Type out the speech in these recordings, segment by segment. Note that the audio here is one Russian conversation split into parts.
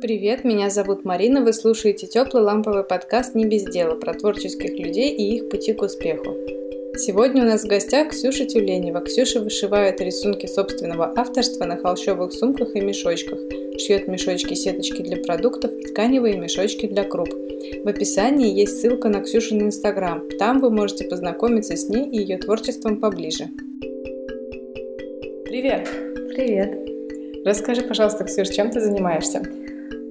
Привет, меня зовут Марина, вы слушаете теплый ламповый подкаст «Не без дела» про творческих людей и их пути к успеху. Сегодня у нас в гостях Ксюша Тюленева. Ксюша вышивает рисунки собственного авторства на холщовых сумках и мешочках, шьет мешочки-сеточки для продуктов и тканевые мешочки для круп. В описании есть ссылка на Ксюшин инстаграм. Там вы можете познакомиться с ней и ее творчеством поближе. Привет! Привет! Расскажи, пожалуйста, Ксюш, чем ты занимаешься?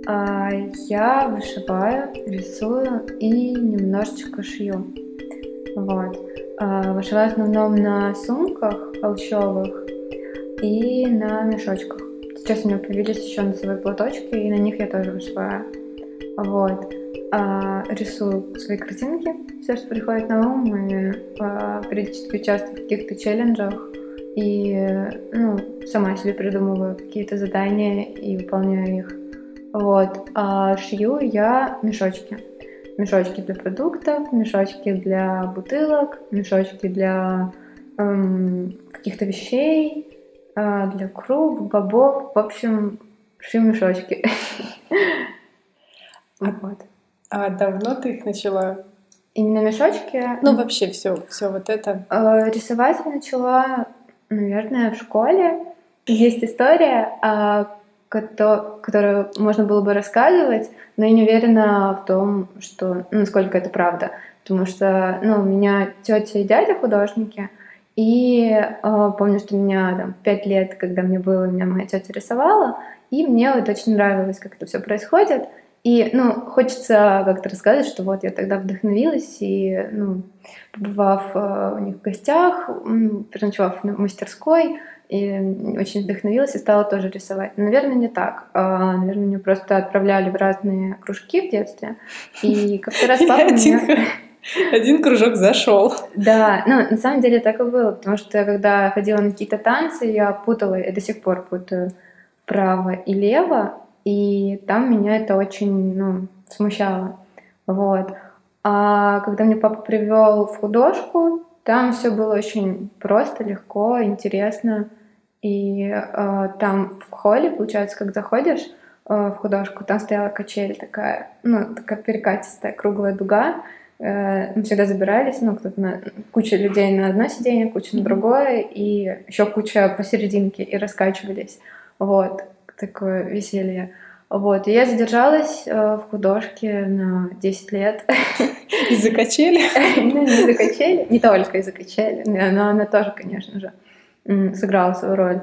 А, я вышиваю, рисую и немножечко шью. Вот. А, вышиваю в основном на сумках холщовых и на мешочках. Сейчас у меня появились еще носовые платочки, и на них я тоже вышиваю. Вот. А, рисую свои картинки, все, что приходит на ум, и а, периодически участвую в каких-то челленджах. И ну, сама себе придумываю какие-то задания и выполняю их. Вот. А шью я мешочки. Мешочки для продуктов, мешочки для бутылок, мешочки для эм, каких-то вещей, э, для круг, бобов. В общем, шью мешочки. А, вот. а давно ты их начала? Именно мешочки? Ну, вообще все, все вот это. Э, рисовать начала, наверное, в школе. Есть история, а, которую можно было бы рассказывать, но я не уверена в том, что ну, насколько это правда. Потому что ну, у меня тетя и дядя художники, и э, помню, что меня там пять лет, когда мне было, меня моя тетя рисовала, и мне вот очень нравилось, как это все происходит. И, ну, хочется как-то рассказать, что вот я тогда вдохновилась, и, ну, побывав э, у них в гостях, переночевав в мастерской, и очень вдохновилась и стала тоже рисовать. Наверное, не так. А, наверное, меня просто отправляли в разные кружки в детстве. И как-то раз папа меня... Один кружок зашел. Да, ну, на самом деле так и было, потому что когда ходила на какие-то танцы, я путала, я до сих пор путаю право и лево, и там меня это очень, ну, смущало. Вот. А когда мне папа привел в художку, там все было очень просто, легко, интересно. И э, там в холле, получается, как заходишь э, в художку, там стояла качель такая, ну, такая перекатистая, круглая дуга. Э, мы всегда забирались, ну, кто-то на, куча людей на одно сиденье, куча на другое, и еще куча посерединке, и раскачивались. Вот, такое веселье. Вот, и я задержалась э, в художке на 10 лет. Из-за качели? Ну, не из-за качели, не только из-за качели, но она тоже, конечно же, сыграла свою роль.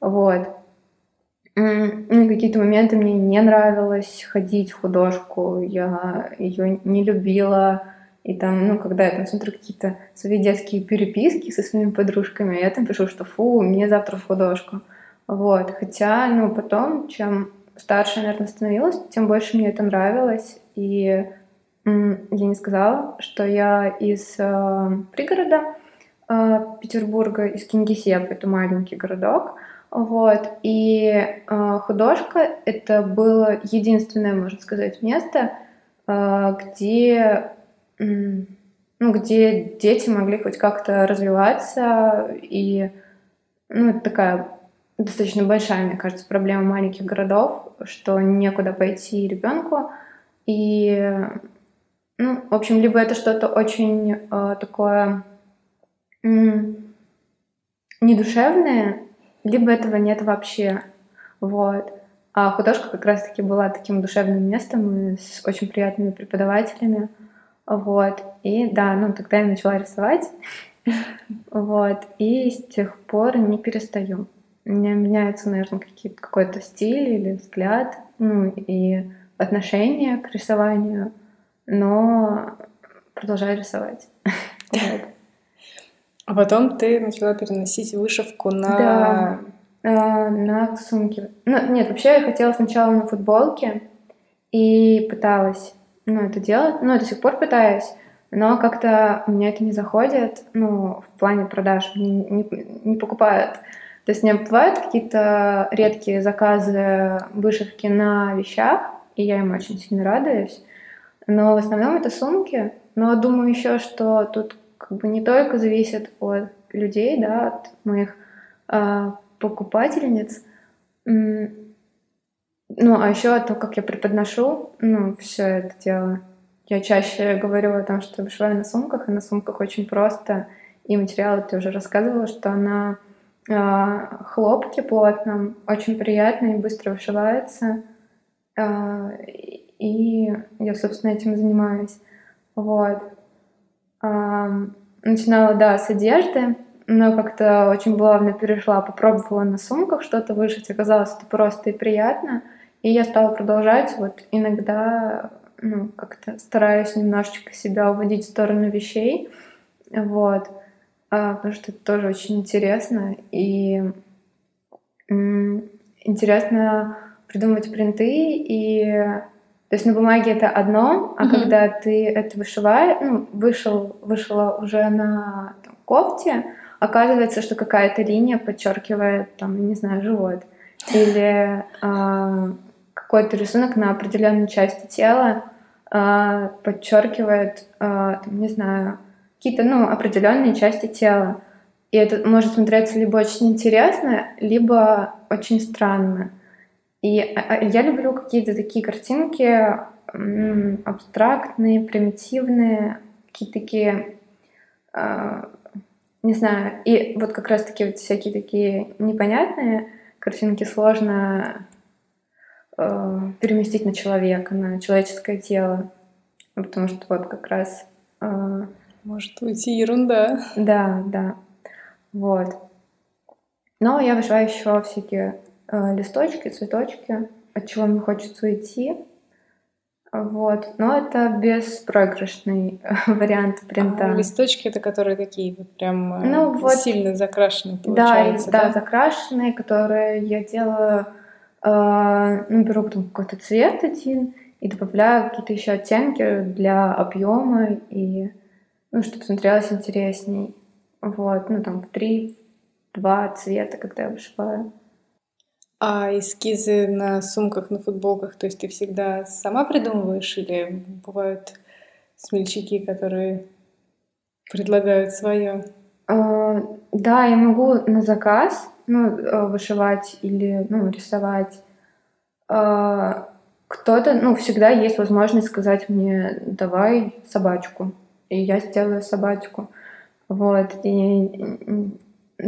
Вот. Ну, какие-то моменты мне не нравилось ходить в художку, я ее не любила. И там, ну, когда я там смотрю какие-то свои детские переписки со своими подружками, я там пишу, что фу, мне завтра в художку. Вот. Хотя, ну, потом, чем старше, наверное, становилась, тем больше мне это нравилось. И я не сказала, что я из э, пригорода Петербурга, из Кингисепп, это маленький городок. Вот. И э, художка — это было единственное, можно сказать, место, э, где, э, ну, где дети могли хоть как-то развиваться. И ну, это такая достаточно большая, мне кажется, проблема маленьких городов, что некуда пойти ребенку. И, ну, в общем, либо это что-то очень э, такое недушевное, либо этого нет вообще. Вот. А художка как раз-таки была таким душевным местом с очень приятными преподавателями. Вот. И да, ну тогда я начала рисовать. Вот. И с тех пор не перестаю. У меня меняется, наверное, какой-то стиль или взгляд, ну и отношение к рисованию, но продолжаю рисовать. А потом ты начала переносить вышивку на... Да, а, на сумки. Ну, нет, вообще я хотела сначала на футболке и пыталась ну, это делать. Ну, до сих пор пытаюсь, но как-то у меня это не заходит, ну, в плане продаж. не, не, не покупают то есть у меня бывают какие-то редкие заказы вышивки на вещах, и я им очень сильно радуюсь. Но в основном это сумки. Но думаю еще, что тут как бы не только зависит от людей, да, от моих э, покупательниц. Ну, а еще то, как я преподношу, ну, все это дело. Я чаще говорю о том, что вышиваю на сумках, и на сумках очень просто. И материалы ты уже рассказывала, что на э, хлопке плотном очень приятно и быстро вышивается. Э, и я, собственно, этим занимаюсь. Вот. Начинала, да, с одежды, но как-то очень плавно перешла, попробовала на сумках что-то вышить, оказалось это просто и приятно. И я стала продолжать, вот иногда ну, как-то стараюсь немножечко себя уводить в сторону вещей, вот, а, потому что это тоже очень интересно, и интересно придумывать принты, и то есть на бумаге это одно, а mm-hmm. когда ты это вышиваешь, ну, вышел, вышла уже на там, кофте, оказывается, что какая-то линия подчеркивает, там, не знаю, живот. Или э, какой-то рисунок на определенной части тела э, подчеркивает, э, там, не знаю, какие-то ну, определенные части тела. И это может смотреться либо очень интересно, либо очень странно. И я люблю какие-то такие картинки абстрактные, примитивные, какие-то такие не знаю, и вот как раз-таки вот всякие такие непонятные картинки сложно э, переместить на человека, на человеческое тело, потому что вот как раз... Э, Может уйти ерунда. Да, да, вот. Но я вышиваю еще всякие листочки, цветочки, от чего мне хочется уйти. Вот. Но это беспроигрышный вариант принта. А листочки это которые такие вот прям э, ну, вот, сильно закрашенные получаются, да? Да, да, закрашенные, которые я делаю, э, ну, беру там какой-то цвет один и добавляю какие-то еще оттенки для объема и, ну, чтобы смотрелось интересней. Вот, ну, там три, два цвета, когда я вышиваю. А эскизы на сумках, на футболках, то есть ты всегда сама придумываешь или бывают смельчаки, которые предлагают свое? А, да, я могу на заказ ну, э, вышивать или ну, рисовать. А, кто-то, ну, всегда есть возможность сказать мне, давай собачку, и я сделаю собачку. Вот, и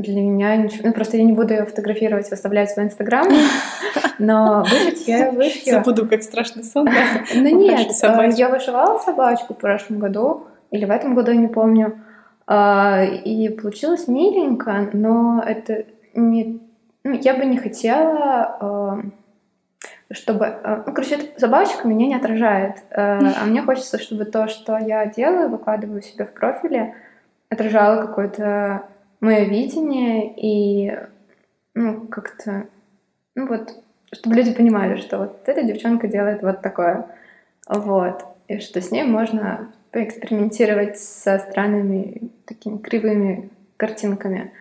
для меня ничего... Ну, просто я не буду ее фотографировать, выставлять в Инстаграм, но вышить я вышью. Забуду, как страшный сон? Ну нет, э, я вышивала собачку в прошлом году, или в этом году, я не помню, а, и получилось миленько, но это не... Ну, я бы не хотела э, чтобы... Э, ну, короче, эта собачка меня не отражает. А мне хочется, чтобы то, что я делаю, выкладываю себе в профиле, отражало какой-то мое видение и ну, как-то, ну вот, чтобы люди понимали, что вот эта девчонка делает вот такое, вот, и что с ней можно поэкспериментировать со странными такими кривыми картинками,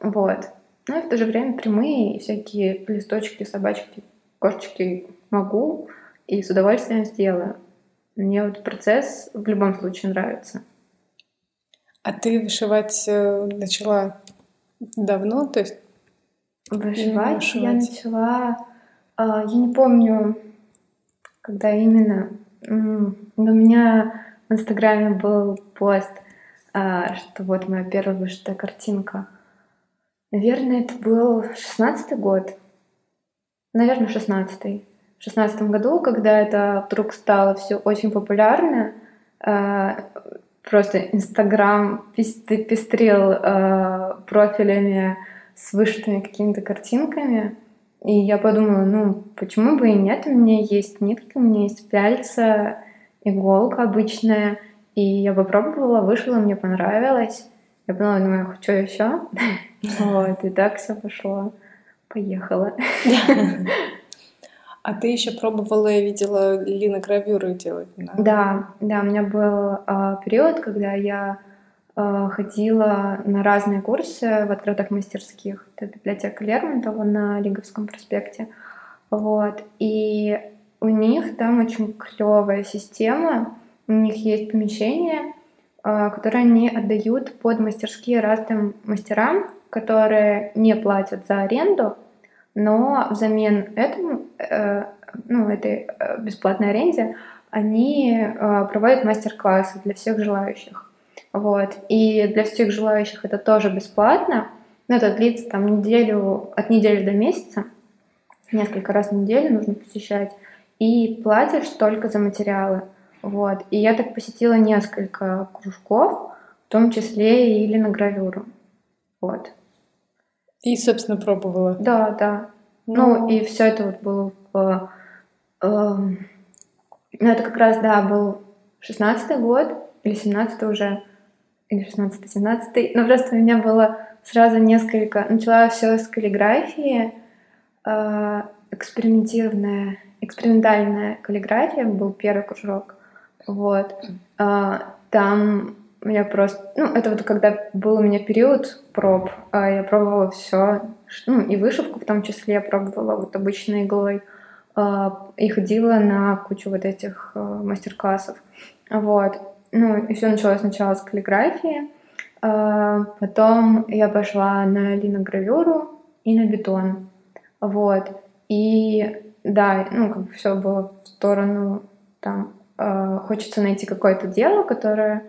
вот. Но в то же время прямые всякие листочки, собачки, кошечки могу и с удовольствием сделаю. Мне вот процесс в любом случае нравится. А ты вышивать э, начала давно? То есть вышивать, вышивать? я начала, а, я не помню, когда именно, но у меня в Инстаграме был пост, а, что вот моя первая вышитая картинка. Наверное, это был шестнадцатый год. Наверное, шестнадцатый. В шестнадцатом году, когда это вдруг стало все очень популярно, а, просто Инстаграм пестрил э, профилями с вышитыми какими-то картинками. И я подумала, ну, почему бы и нет? У меня есть нитки, у меня есть пяльца, иголка обычная. И я попробовала, вышла, мне понравилось. Я подумала, думаю, хочу еще. Вот, и так все пошло. Поехала. А ты еще пробовала, я видела, линогравюры делать? Да, да, да у меня был э, период, когда я э, ходила на разные курсы в открытых мастерских. Это библиотека Лермонтова на Лиговском проспекте. Вот. И у них там очень клевая система. У них есть помещение, э, которое они отдают под мастерские разным мастерам, которые не платят за аренду, но взамен этому, э, ну, этой э, бесплатной аренде, они э, проводят мастер-классы для всех желающих. Вот. И для всех желающих это тоже бесплатно, но это длится там неделю, от недели до месяца, несколько раз в неделю нужно посещать, и платишь только за материалы. Вот. И я так посетила несколько кружков, в том числе и на гравюру. Вот. И, собственно, пробовала. Да, да. Ну, ну и все это вот было в... Э, ну, это как раз, да, был 16-й год, или 17-й уже, или 16-й, 17-й. Но просто у меня было сразу несколько... Начала все с каллиграфии, э, экспериментированная, экспериментальная каллиграфия был первый кружок. Вот. Э, там меня просто... Ну, это вот когда был у меня период проб, а я пробовала все, ну, и вышивку в том числе я пробовала вот обычной иглой, а, и ходила на кучу вот этих а, мастер-классов. Вот. Ну, и все началось сначала с каллиграфии, потом я пошла на линогравюру и на бетон. Вот. И да, ну, как бы все было в сторону там, хочется найти какое-то дело, которое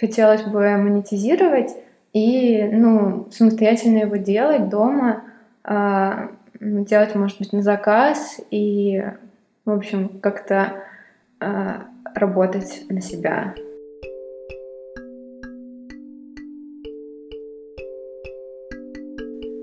хотелось бы монетизировать и ну, самостоятельно его делать дома, э, делать, может быть, на заказ и, в общем, как-то э, работать на себя.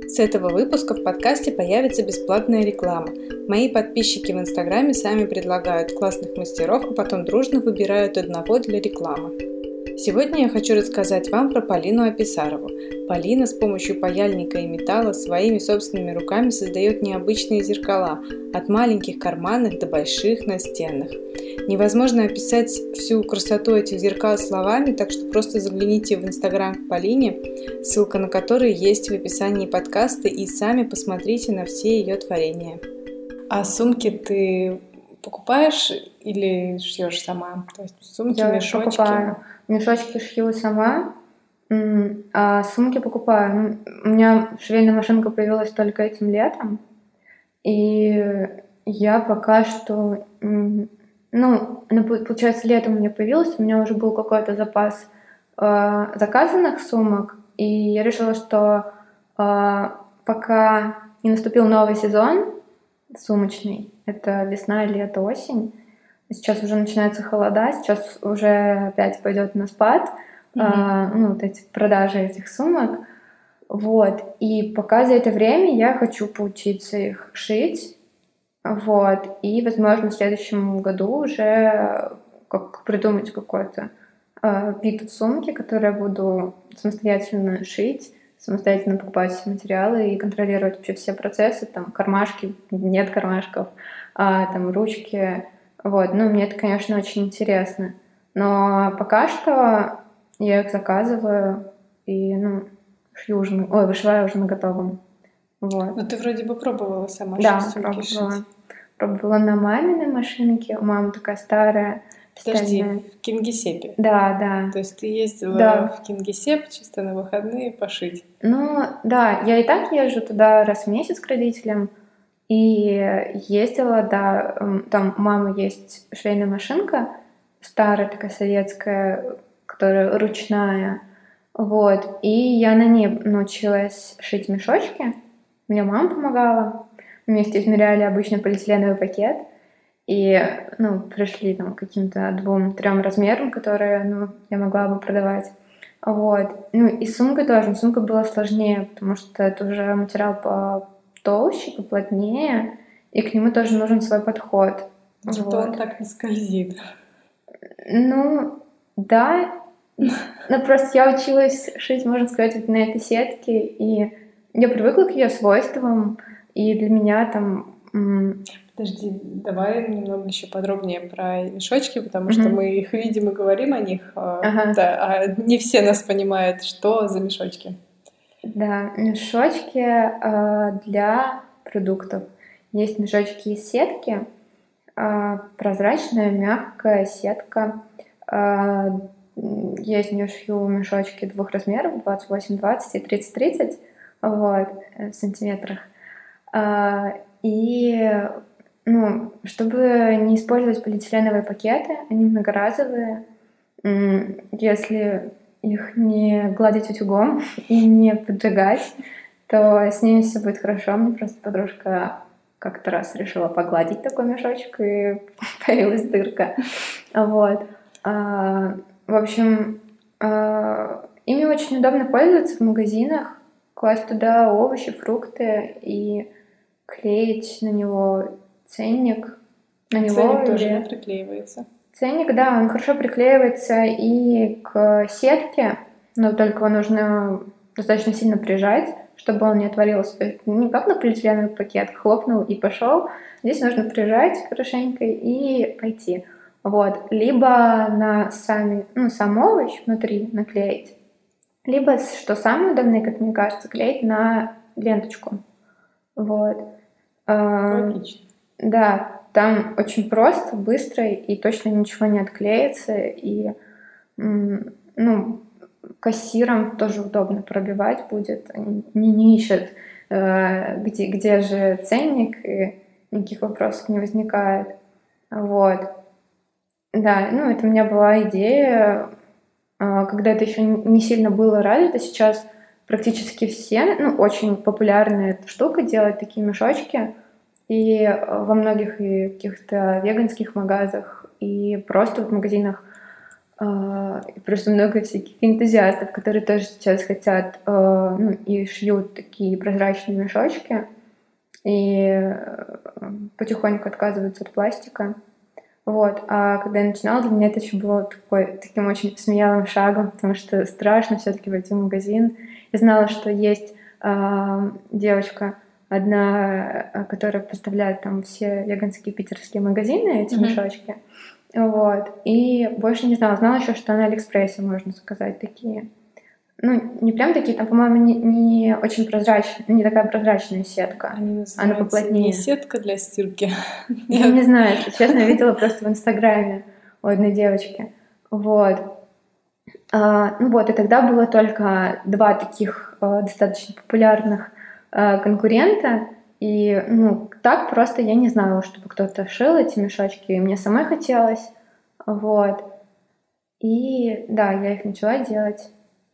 С этого выпуска в подкасте появится бесплатная реклама. Мои подписчики в Инстаграме сами предлагают классных мастеров, а потом дружно выбирают одного для рекламы. Сегодня я хочу рассказать вам про Полину Аписарову. Полина с помощью паяльника и металла своими собственными руками создает необычные зеркала, от маленьких карманных до больших настенных. Невозможно описать всю красоту этих зеркал словами, так что просто загляните в инстаграм к Полине, ссылка на который есть в описании подкаста, и сами посмотрите на все ее творения. А сумки ты покупаешь или шьешь сама? То есть сумки, я мешочки? Покупаю. Мешочки шью сама, а сумки покупаю. Ну, у меня швейная машинка появилась только этим летом, и я пока что... Ну, получается, летом у меня появилась, у меня уже был какой-то запас э, заказанных сумок, и я решила, что э, пока не наступил новый сезон сумочный, это весна, лето, осень, Сейчас уже начинается холода, сейчас уже опять пойдет на спад, mm-hmm. а, ну, вот эти продажи этих сумок. Вот. И пока за это время я хочу поучиться их шить. Вот. И, возможно, в следующем году уже как придумать какой-то э, вид сумки, который я буду самостоятельно шить, самостоятельно покупать материалы и контролировать вообще все процессы, там кармашки, нет кармашков, а, там ручки, вот, ну, мне это, конечно, очень интересно. Но пока что я их заказываю и, ну, шью уже, ой, вышиваю уже на готовом. Вот. Но ты вроде бы пробовала сама да, пробовала. шить. Пробовала на маминой машинке. У мамы такая старая. Подожди, стальная. в Кингисеппе? Да, да. То есть ты ездила да. в Кингисепп чисто на выходные пошить? Ну, да, я и так езжу туда раз в месяц к родителям. И ездила, да, там у мамы есть швейная машинка, старая такая советская, которая ручная, вот, и я на ней научилась шить мешочки, мне мама помогала, вместе измеряли обычный полиэтиленовый пакет, и, ну, пришли там каким-то двум-трем размерам, которые, ну, я могла бы продавать. Вот. Ну, и сумка тоже. Сумка была сложнее, потому что это уже материал по толще, поплотнее, и к нему тоже нужен свой подход. Зато вот. он так не скользит. Ну, да. Но просто я училась шить, можно сказать, на этой сетке, и я привыкла к ее свойствам, и для меня там... Подожди, давай немного еще подробнее про мешочки, потому что мы их видим и говорим о них, да, а не все нас понимают, что за мешочки. Да, мешочки э, для продуктов. Есть мешочки из сетки, э, прозрачная, мягкая сетка. Э, я из нее шью мешочки двух размеров, 28-20 и 30-30 вот, в сантиметрах. А, и ну, чтобы не использовать полиэтиленовые пакеты, они многоразовые. Если их не гладить утюгом и не поджигать, то с ними все будет хорошо. Мне просто подружка как-то раз решила погладить такой мешочек, и появилась дырка. Вот. А, в общем, а, ими очень удобно пользоваться в магазинах, класть туда овощи, фрукты и клеить на него ценник. На него ценник или... тоже не приклеивается. Ценник, да, он хорошо приклеивается и к сетке, но только его нужно достаточно сильно прижать, чтобы он не отвалился. Не как на полиэтиленовый пакет, хлопнул и пошел. Здесь нужно прижать хорошенько и пойти. Вот. Либо на сами, ну, сам овощ внутри наклеить, либо, что самое удобное, как мне кажется, клеить на ленточку. Вот. Логично. Да, там очень просто, быстро и точно ничего не отклеится. И ну, кассирам тоже удобно пробивать будет. Не, не ищут, э, где, где же ценник, и никаких вопросов не возникает. Вот. Да, ну это у меня была идея, э, когда это еще не сильно было развито, сейчас практически все, ну, очень популярная эта штука делать такие мешочки – и э, во многих и каких-то веганских магазах, и просто в магазинах Uh, просто много всяких энтузиастов, которые тоже сейчас хотят uh, ну, и шьют такие прозрачные мешочки и uh, потихоньку отказываются от пластика. Вот. А когда я начинала, для меня это еще было такой, таким очень смелым шагом, потому что страшно все-таки войти в магазин. Я знала, что есть девочка, одна, э, которая поставляет там все веганские питерские магазины, эти mm-hmm. мешочки. Вот. И больше не знала. Знала еще, что на Алиэкспрессе можно заказать такие. Ну, не прям такие, там, по-моему, не, не очень прозрачная, не такая прозрачная сетка. Они Она поплотнее. Не сетка для стирки. Я не знаю, если честно, видела просто в Инстаграме у одной девочки. Вот. А, ну вот, и тогда было только два таких а, достаточно популярных конкурента, и ну, так просто я не знала, чтобы кто-то шил эти мешочки, и мне самой хотелось. Вот. И да, я их начала делать,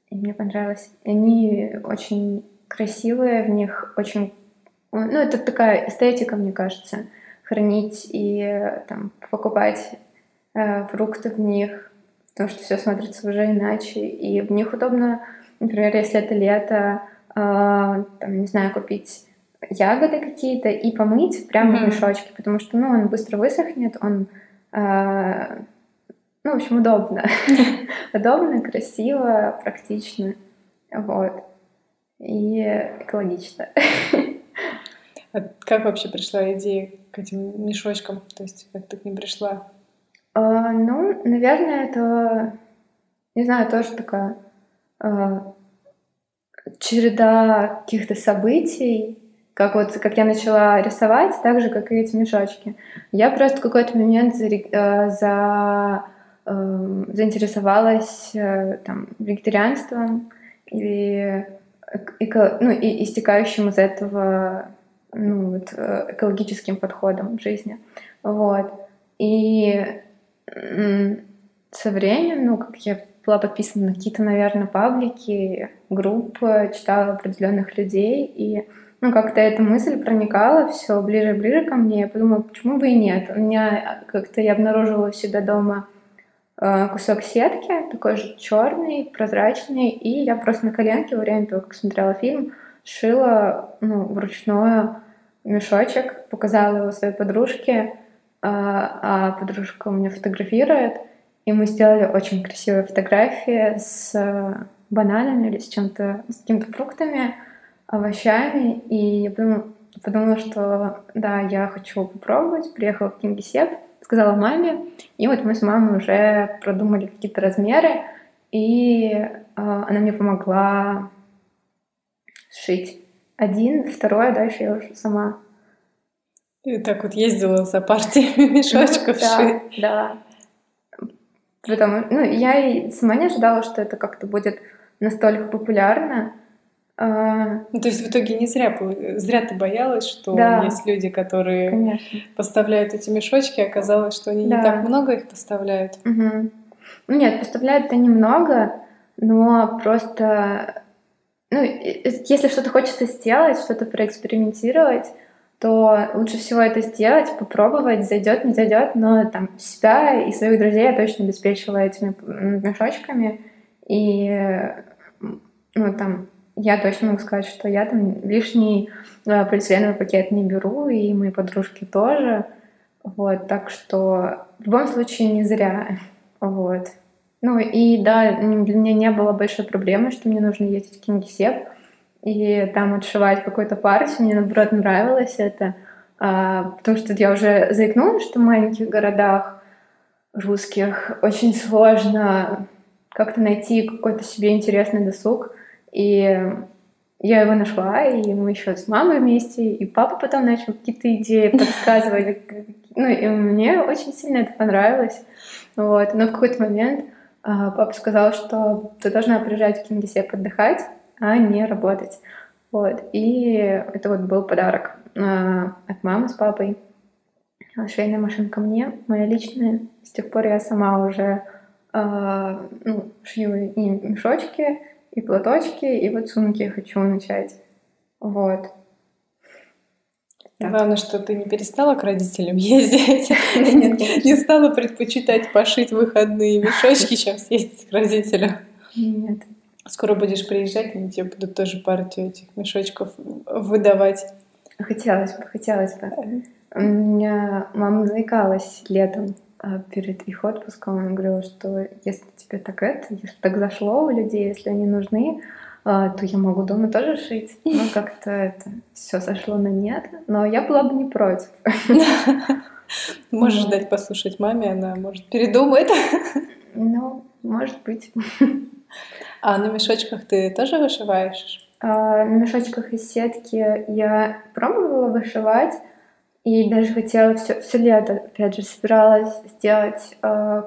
и мне понравилось. Они очень красивые, в них очень... Ну, это такая эстетика, мне кажется, хранить и там, покупать э, фрукты в них, потому что все смотрится уже иначе, и в них удобно, например, если это лето, там, не знаю, купить ягоды какие-то и помыть прямо mm-hmm. в мешочке, потому что, ну, он быстро высохнет, он, э, ну, в общем, удобно. удобно, красиво, практично, вот. И экологично. а как вообще пришла идея к этим мешочкам? То есть как ты к ним пришла? А, ну, наверное, это, не знаю, тоже такая а, череда каких-то событий, как вот как я начала рисовать, так же, как и эти мешочки. Я просто в какой-то момент за, э, за, э, заинтересовалась э, там, вегетарианством или эко, ну, и истекающим из этого ну, вот, э, экологическим подходом в жизни. Вот. И со временем, ну, как я была подписана на какие-то, наверное, паблики, группы, читала определенных людей, и ну, как-то эта мысль проникала все ближе и ближе ко мне. Я подумала, почему бы и нет. У меня как-то я обнаружила у себя дома э, кусок сетки, такой же черный, прозрачный, и я просто на коленке во время того, как смотрела фильм, шила ну, вручную мешочек, показала его своей подружке, а, а подружка у меня фотографирует — и мы сделали очень красивые фотографии с э, бананами или с чем-то, с какими-то фруктами, овощами. И я подумала, подумала, что да, я хочу попробовать. Приехала в Кингисепп, сказала маме. И вот мы с мамой уже продумали какие-то размеры. И э, она мне помогла сшить один, второй, а дальше я уже сама. И так вот ездила за партией мешочков да, шить. Да, Потому, ну, я и сама не ожидала, что это как-то будет настолько популярно. А... Ну, то есть в итоге не зря, зря ты боялась, что да. есть люди, которые Конечно. поставляют эти мешочки, оказалось, что они да. не так много их поставляют. Угу. Нет, поставляют-то немного, но просто, ну, если что-то хочется сделать, что-то проэкспериментировать, то лучше всего это сделать, попробовать, зайдет, не зайдет, но там себя и своих друзей я точно обеспечила этими мешочками. И ну, там я точно могу сказать, что я там лишний э, полиэтиленовый пакет не беру, и мои подружки тоже. Вот, так что в любом случае не зря. Вот. Ну и да, для меня не было большой проблемы, что мне нужно ездить в Кингисепп и там отшивать какую-то партию. Мне, наоборот, нравилось это, а, потому что я уже заикнулась, что в маленьких городах русских очень сложно как-то найти какой-то себе интересный досуг. И я его нашла, и мы еще с мамой вместе, и папа потом начал какие-то идеи подсказывать. Ну, и мне очень сильно это понравилось. Вот. Но в какой-то момент а, папа сказал, что ты должна приезжать в Кингисепп отдыхать, а не работать. Вот. И это вот был подарок а, от мамы с папой. Швейная машинка мне, моя личная. С тех пор я сама уже э, ну, шью и мешочки, и платочки, и вот сумки хочу начать. Вот. Так. Главное, что ты не перестала к родителям ездить, не стала предпочитать пошить выходные мешочки, чем съездить к родителям. Нет. Скоро будешь приезжать, они тебе будут тоже партию этих мешочков выдавать. Хотелось бы, хотелось бы. У меня мама заикалась летом а, перед их отпуском. Она говорила, что если тебе так это, если так зашло у людей, если они нужны, а, то я могу дома тоже шить. Но как-то это все сошло на нет. Но я была бы не против. Можешь дать послушать маме, она может передумает. Ну, может быть. А на мешочках ты тоже вышиваешь? А, на мешочках из сетки я пробовала вышивать, и даже хотела все, все лето, опять же, собиралась сделать э,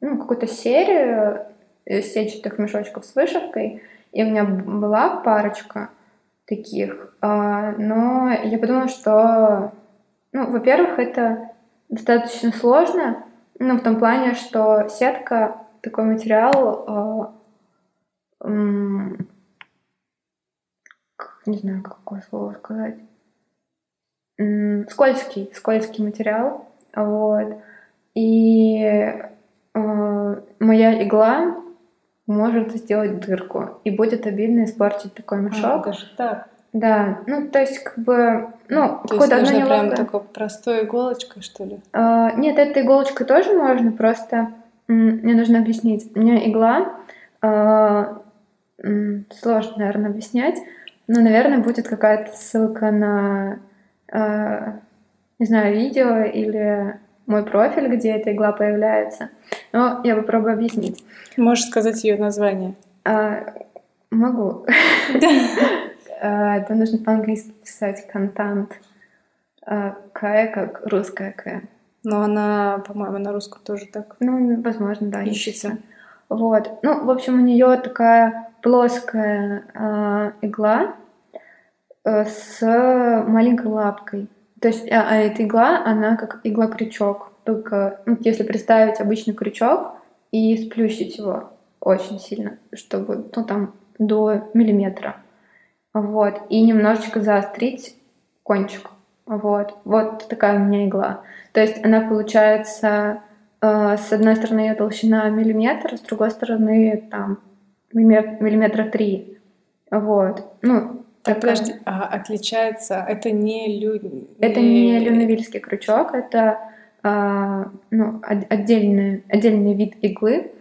ну, какую-то серию сетчатых мешочков с вышивкой. И у меня была парочка таких. Э, но я подумала, что, ну, во-первых, это достаточно сложно, ну, в том плане, что сетка такой материал не знаю, какое слово сказать, скользкий, скользкий материал, вот, и э, моя игла может сделать дырку, и будет обидно испортить такой а, мешок. А, так? Да, ну, то есть, как бы, ну, то есть нужно неловко... прям такой простой иголочкой, что ли? А, нет, этой иголочкой тоже можно, просто мне нужно объяснить. У меня игла, а, сложно, наверное, объяснять, но, наверное, будет какая-то ссылка на, э, не знаю, видео или мой профиль, где эта игла появляется. Но я попробую объяснить. Можешь сказать ее название? А, могу. А, это нужно по-английски писать контант. А, К как русская К. Но она, по-моему, на русском тоже так. Ну, возможно, да. Ищется. Вот. Ну, в общем, у нее такая плоская э, игла с маленькой лапкой. То есть, а, а эта игла, она как игла-крючок. Только ну, если представить обычный крючок и сплющить его очень сильно, чтобы, ну, там, до миллиметра. Вот. И немножечко заострить кончик. Вот. Вот такая у меня игла. То есть она получается э, с одной стороны ее толщина миллиметр, с другой стороны там миллиметра три. Вот. Ну, так, подожди, а отличается, это не лю... Это не люневильский крючок, это а, ну, отдельный, отдельный вид иглы,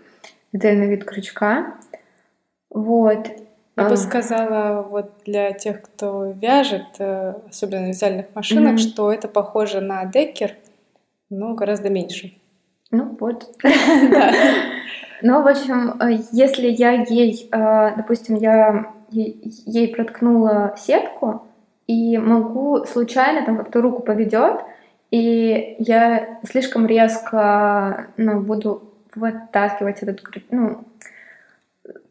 отдельный вид крючка. Вот. Я бы а. сказала, вот для тех, кто вяжет, э, особенно на вязальных машинах, mm-hmm. что это похоже на декер, но гораздо меньше. Ну вот. Ну, в общем, э, если я ей, э, допустим, я ей проткнула сетку, и могу случайно там как-то руку поведет, и я слишком резко ну, буду вытаскивать этот, ну,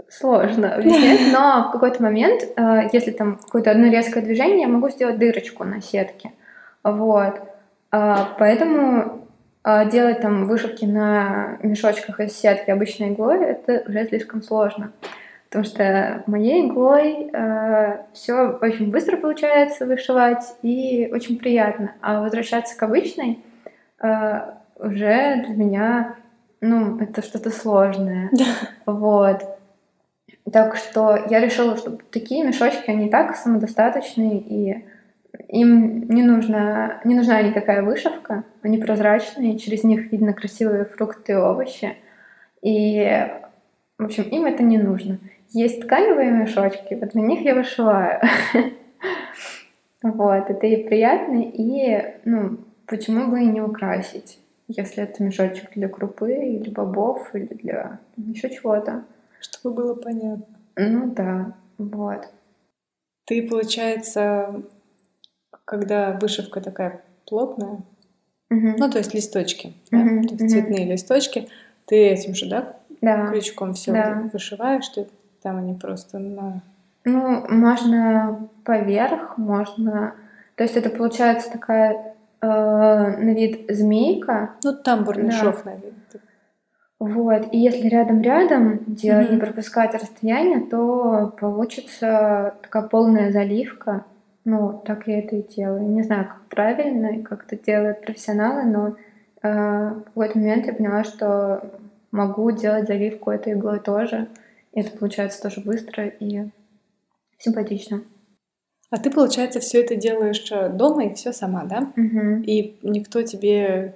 сложно объяснять, но в какой-то момент, э, если там какое-то одно резкое движение, я могу сделать дырочку на сетке. Вот. Поэтому делать там вышивки на мешочках из сетки обычной иглой это уже слишком сложно. Потому что моей иглой э, все очень быстро получается вышивать и очень приятно. А возвращаться к обычной э, уже для меня, ну, это что-то сложное. Вот. Так что я решила, что такие мешочки, они так самодостаточные, и им не, нужно, не нужна никакая вышивка, они прозрачные, через них видно красивые фрукты и овощи. И, в общем, им это не нужно. Есть тканевые мешочки, вот на них я вышиваю. Вот, это и приятно, и, ну, почему бы и не украсить, если это мешочек для крупы или бобов, или для еще чего-то. Чтобы было понятно. Ну да, вот. Ты, получается, когда вышивка такая плотная, Мгм. ну, то есть листочки, да, то есть мгм. цветные листочки, ты этим же, да, Да. крючком все Да. вышиваешь, ты там они просто на... Ну, можно поверх, можно... То есть это получается такая э, на вид змейка. Ну, тамбурный Да. шов, наверное. Вот. И если рядом-рядом делать, Мгм. не пропускать расстояние, то получится такая полная заливка. Ну, так я это и делаю. Не знаю, как правильно и как это делают профессионалы, но э, в какой-то момент я поняла, что могу делать заливку этой иглой тоже. И это получается тоже быстро и симпатично. А ты, получается, все это делаешь э, дома и все сама, да? Мгм. И никто тебе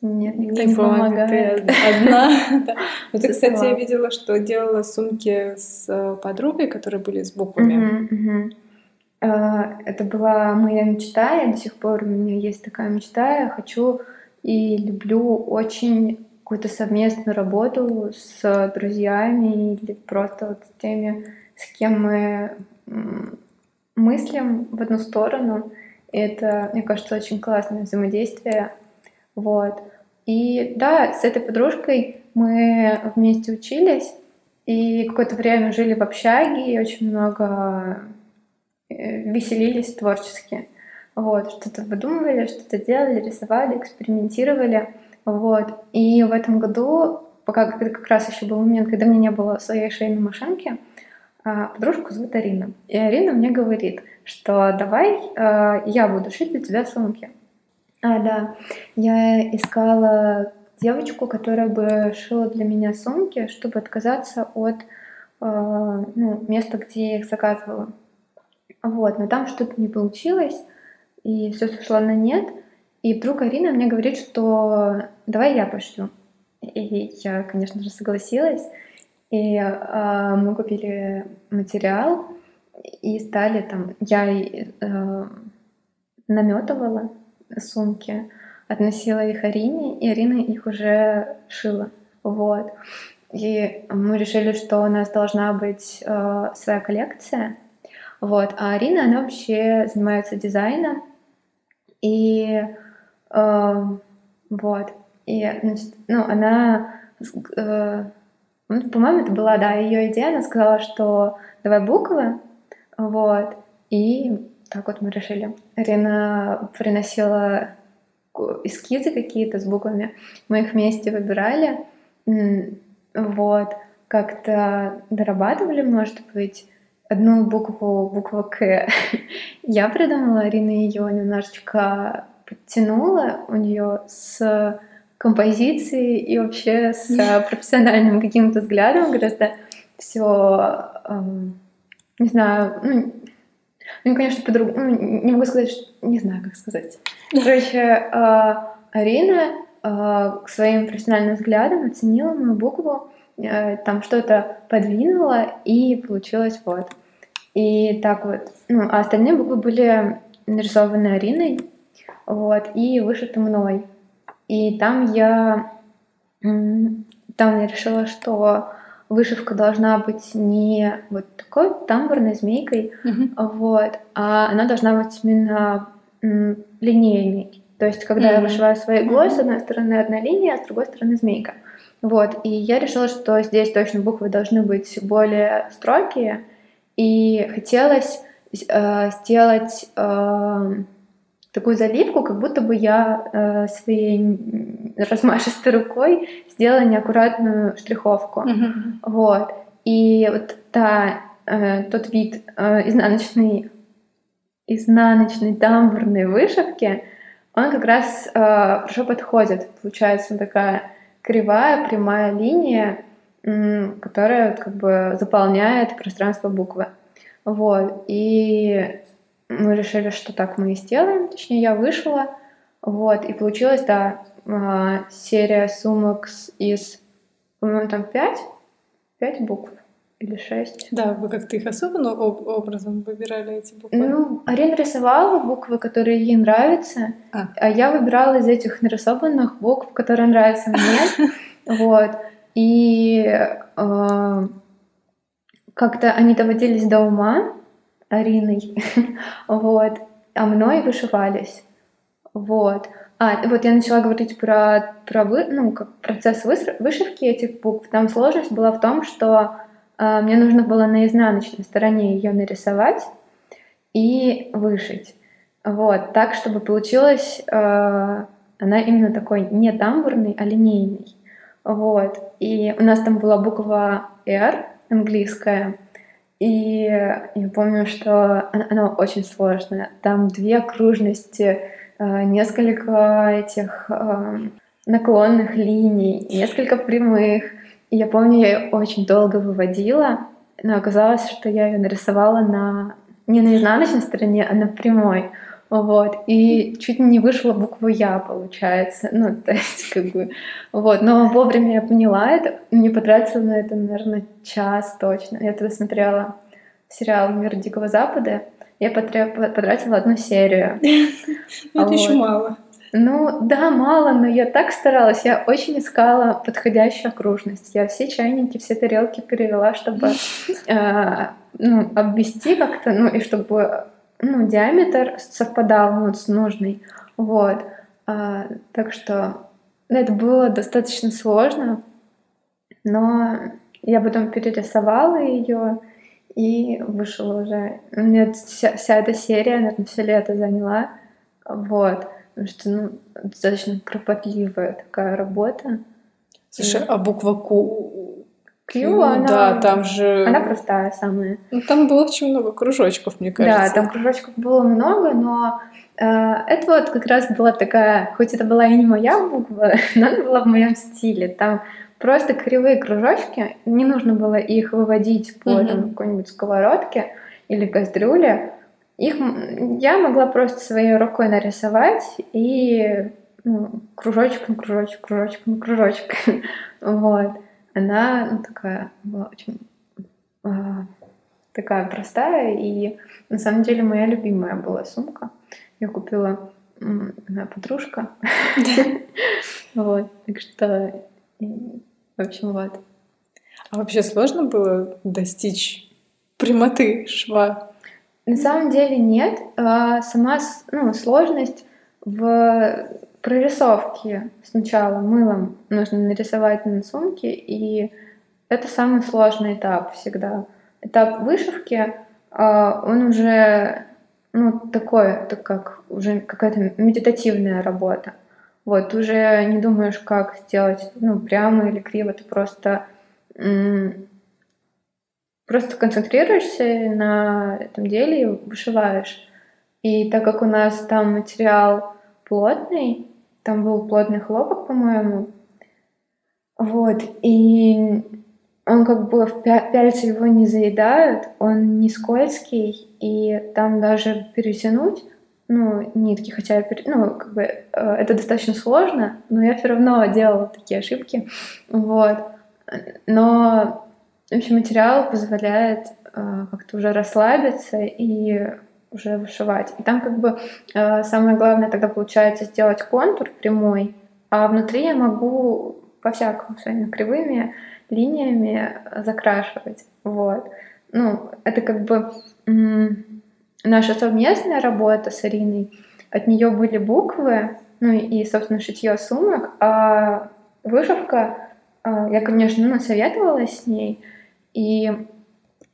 Нет, никто не не помогает. Ты одна. да. Ну, ты, кстати, я видела, что делала сумки с э, подругой, которые были с буквами. А, Это была моя мечта, и до сих пор у меня есть такая мечта. Я хочу и люблю очень какую-то совместную работу с друзьями или просто вот с теми, с кем мы мыслим в одну сторону. И это, мне кажется, очень классное взаимодействие. Вот. И да, с этой подружкой мы вместе учились, и какое-то время жили в общаге, и очень много э, веселились творчески. Вот, что-то выдумывали, что-то делали, рисовали, экспериментировали. Вот. И в этом году, пока это как раз еще был момент, когда меня не было своей шейной машинки, а, подружку зовут Арина. И Арина мне говорит, что давай э, я буду шить для тебя сумки. А, да. Я искала девочку, которая бы шила для меня сумки, чтобы отказаться от э, ну, места, где я их заказывала. Вот, но там что-то не получилось, и все сошло на нет. И вдруг Арина мне говорит, что давай я пошлю. И я, конечно же, согласилась. И э, мы купили материал и стали там, я э, наметывала сумки, относила их Арине, и Арина их уже шила. Вот. И мы решили, что у нас должна быть э, своя коллекция. Вот. А Арина, она вообще занимается дизайном. И э, вот. И, значит, ну, она, э, ну, по-моему, это была, да, ее идея. Она сказала, что давай буквы, вот. И так вот мы решили. Арина приносила эскизы какие-то с буквами. Мы их вместе выбирали. Вот. Как-то дорабатывали, может быть, одну букву, букву К. Я придумала, Арина ее немножечко подтянула у нее с композицией и вообще с профессиональным каким-то взглядом гораздо все, эм, не знаю, ну, ну, конечно, по-другому, ну, не могу сказать, что... не знаю, как сказать. Короче, э, Арина э, к своим профессиональным взглядам оценила мою букву, э, там что-то подвинула, и получилось вот. И так вот. Ну, а остальные буквы были нарисованы Ариной, вот, и вышиты мной. И там я, там я решила, что вышивка должна быть не вот такой тамбурной змейкой, Мгм. вот, а она должна быть именно линейной. То есть, когда я Мгм. вышиваю своей иглой, с Мгм. одной стороны одна линия, а с другой стороны змейка. Вот, и я решила, что здесь точно буквы должны быть более строгие, и хотелось э, сделать э, такую заливку, как будто бы я э, своей размашистой рукой сделала неаккуратную штриховку. Мгм. Вот. И вот та, э, тот вид э, изнаночной, изнаночной тамбурной вышивки, он как раз э, хорошо подходит. Получается такая кривая, прямая линия, которая как бы заполняет пространство буквы. Вот. И мы решили, что так мы и сделаем. Точнее, я вышла. Вот. И получилась, да, э, серия сумок из, по-моему, там пять, пять букв или шесть. Да, вы как-то их особенным об- образом выбирали эти буквы? Ну, Арина рисовала буквы, которые ей нравятся, А. а я выбирала из этих нарисованных букв, которые нравятся мне. Вот. И э, как-то они доводились до ума Ариной, вот, а мной вышивались. Вот. А, вот я начала говорить про, про вы, ну, как процесс вышивки этих букв. Там сложность была в том, что э, мне нужно было на изнаночной стороне ее нарисовать и вышить. Вот, так, чтобы получилось, э, она именно такой не тамбурный, а линейный. Вот, и у нас там была буква R английская, и я помню, что она, очень сложная. Там две окружности, э, несколько этих э, наклонных линий, несколько прямых. И я помню, я ее очень долго выводила, но оказалось, что я ее нарисовала на не на изнаночной стороне, а на прямой. Вот. И чуть не вышла буква Я, получается. Ну, то есть, как бы... Вот. Но вовремя я поняла это. Мне потратила на это, наверное, час точно. Я тогда смотрела сериал «Мир Дикого Запада». Я потра- потратила одну серию. Ну, это еще мало. Ну, да, мало, но я так старалась. Я очень искала подходящую окружность. Я все чайники, все тарелки перевела, чтобы э, ну, обвести как-то, ну, и чтобы ну, диаметр совпадал ну, с нужной. Вот. А, так что ну, это было достаточно сложно, но я потом перерисовала ее и вышла уже. У меня вся, вся эта серия, наверное, все лето заняла. Вот. Потому что, ну, достаточно кропотливая такая работа. Слушай, а буква Q? Q, Ну, она, Да, там же... она простая самая. Ну, там было очень много кружочков, мне кажется. Да, там кружочков было много, но э, это вот как раз была такая, хоть это была и не моя буква, но она была в моем стиле. Там просто кривые кружочки, не нужно было их выводить по там, какой-нибудь сковородке или кастрюле. Их я могла просто своей рукой нарисовать и ну, кружочек на кружочек, кружочек на кружочек. Вот. Она ну, такая была очень а, такая простая и на самом деле моя любимая была сумка. Я купила моя подружка. Вот, так что, в общем, вот. А вообще сложно было достичь прямоты шва? На самом деле нет. А, Сама ну, сложность в прорисовке сначала мылом нужно нарисовать на сумке, и это самый сложный этап всегда. Этап вышивки, а, он уже ну, такой, это как уже какая-то медитативная работа. Вот, ты уже не думаешь, как сделать, ну, прямо или криво, ты просто просто концентрируешься на этом деле и вышиваешь. И так как у нас там материал плотный, там был плотный хлопок, по-моему, вот, и он как бы в пя- пяльцы его не заедают, он не скользкий, и там даже перетянуть, ну, нитки, хотя, ну, как бы э, это достаточно сложно, но я все равно делала такие ошибки, вот. Но, в общем, материал позволяет э, как-то уже расслабиться и уже вышивать. И там как бы э, самое главное тогда получается сделать контур прямой, а внутри я могу по-всякому своими кривыми линиями закрашивать. Вот. Ну, это как бы наша совместная работа с Ариной. От нее были буквы, ну и, собственно, шитье сумок, а вышивка а, я, конечно, ну, советовалась с ней, и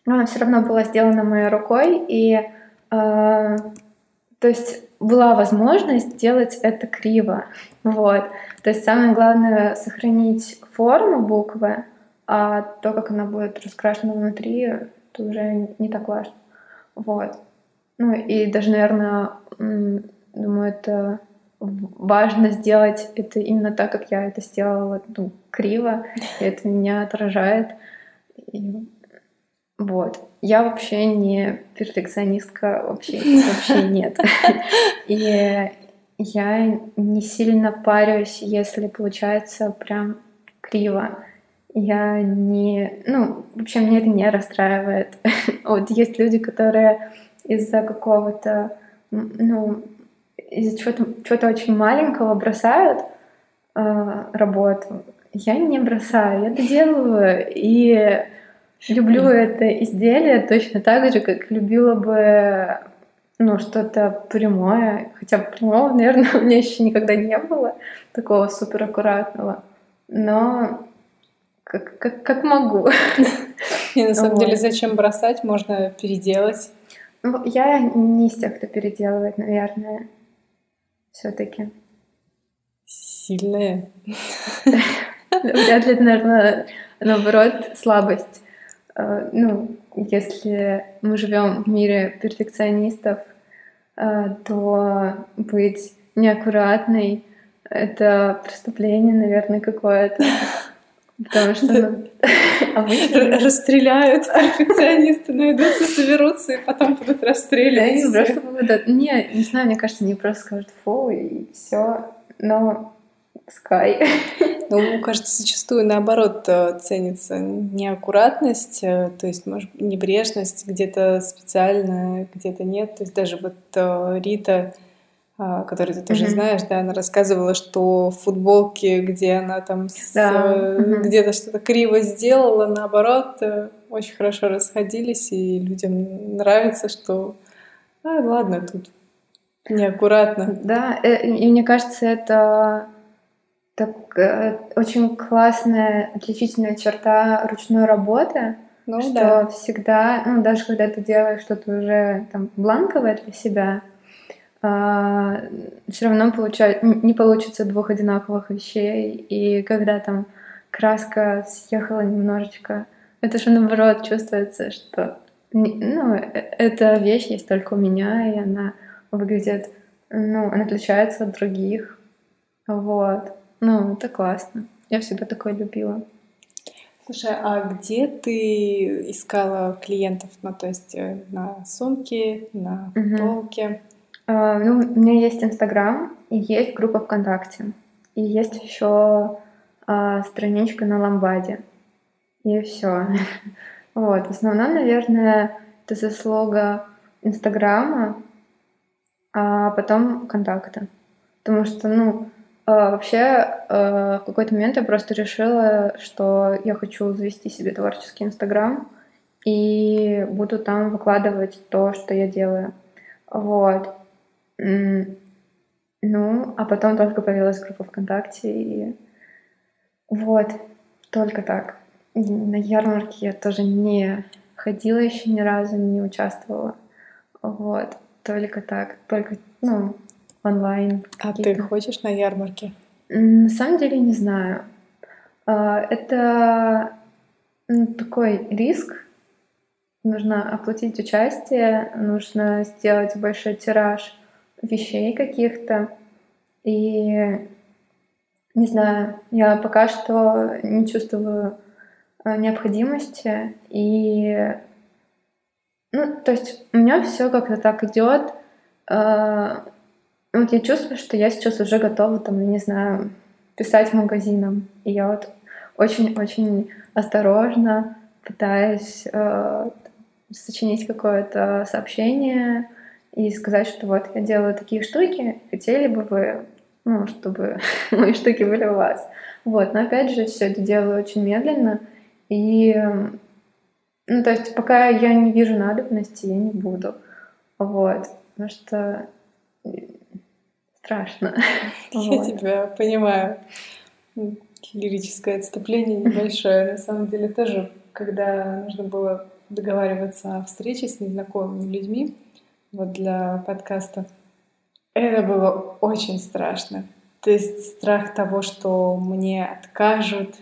она все равно была сделана моей рукой, и э, то есть была возможность сделать это криво, вот. То есть самое главное сохранить форму буквы, а то, как она будет раскрашена внутри, это уже не так важно, вот. Ну и даже, наверное, думаю, это важно сделать это именно так, как я это сделала, ну, криво, и это меня отражает. И вот. Я вообще не перфекционистка, вообще, вообще нет. И я не сильно парюсь, если получается прям криво. Я не... Ну, вообще, мне это не расстраивает. Вот есть люди, которые из-за какого-то, ну, из-за чего-то чего очень маленького бросают э, работу. Я не бросаю, я доделываю и люблю это изделие точно так же, как любила бы ну, что-то прямое. Хотя прямого, наверное, у меня еще никогда не было, такого супер аккуратного. Но как, как, как могу. И на самом деле, зачем бросать, можно переделать. Ну, я не из тех, кто переделывает, наверное все-таки? Сильная. Вряд ли, наверное, наоборот, слабость. А, ну, если мы живем в мире перфекционистов, а, то быть неаккуратной — это преступление, наверное, какое-то. Потому что ну, обычно... Расстреляют перфекционисты, найдутся, соберутся и потом будут расстреливать. Да, просто будут... Не, не знаю, мне кажется, они просто скажут фу и все. Но Sky. Ну, кажется, зачастую наоборот э, ценится неаккуратность, э, то есть, может, небрежность где-то специально, где-то нет. То есть даже вот э, Рита который ты тоже mm-hmm. знаешь, да, она рассказывала, что в футболке, где она там с, да. mm-hmm. где-то что-то криво сделала, наоборот, очень хорошо расходились, и людям нравится, что, а, ладно, тут неаккуратно. Да, и мне кажется, это так, очень классная отличительная черта ручной работы, ну, что да. всегда, ну, даже когда ты делаешь что-то уже там бланковое для себя, а, все равно получает, не получится двух одинаковых вещей. И когда там краска съехала немножечко, это же наоборот чувствуется, что ну, э, эта вещь есть только у меня, и она выглядит, ну, она отличается от других. Вот. Ну, это классно. Я всегда такое любила. Слушай, а где ты искала клиентов? Ну, то есть э, на сумке, на футболке? Угу. А, ну, у меня есть Инстаграм и есть группа ВКонтакте. И есть еще а, страничка на Ламбаде. И все. Вот. В основном, наверное, это заслуга Инстаграма, а потом контакта. Потому что, ну, а, вообще, а, в какой-то момент я просто решила, что я хочу завести себе творческий Инстаграм и буду там выкладывать то, что я делаю. Вот. Ну, а потом только появилась группа ВКонтакте, и вот, только так. На ярмарке я тоже не ходила еще ни разу, не участвовала. Вот, только так, только, ну, онлайн. А ты хочешь на ярмарке? На самом деле не знаю. А, это ну, такой риск. Нужно оплатить участие, нужно сделать большой тираж вещей каких-то. И не знаю, я пока что не чувствую э, необходимости. И ну, то есть у меня все как-то так идет. Э, вот я чувствую, что я сейчас уже готова, там, не знаю, писать магазинам. И я вот очень-очень осторожно пытаюсь э, сочинить какое-то сообщение, и сказать, что вот я делаю такие штуки, хотели бы вы, ну, чтобы мои штуки были у вас. Вот, но опять же, все это делаю очень медленно, и, ну, то есть, пока я не вижу надобности, я не буду. Вот, потому что страшно. Я тебя понимаю. Лирическое отступление небольшое. На самом деле тоже, когда нужно было договариваться о встрече с незнакомыми людьми, вот для подкаста, это было очень страшно. То есть страх того, что мне откажут.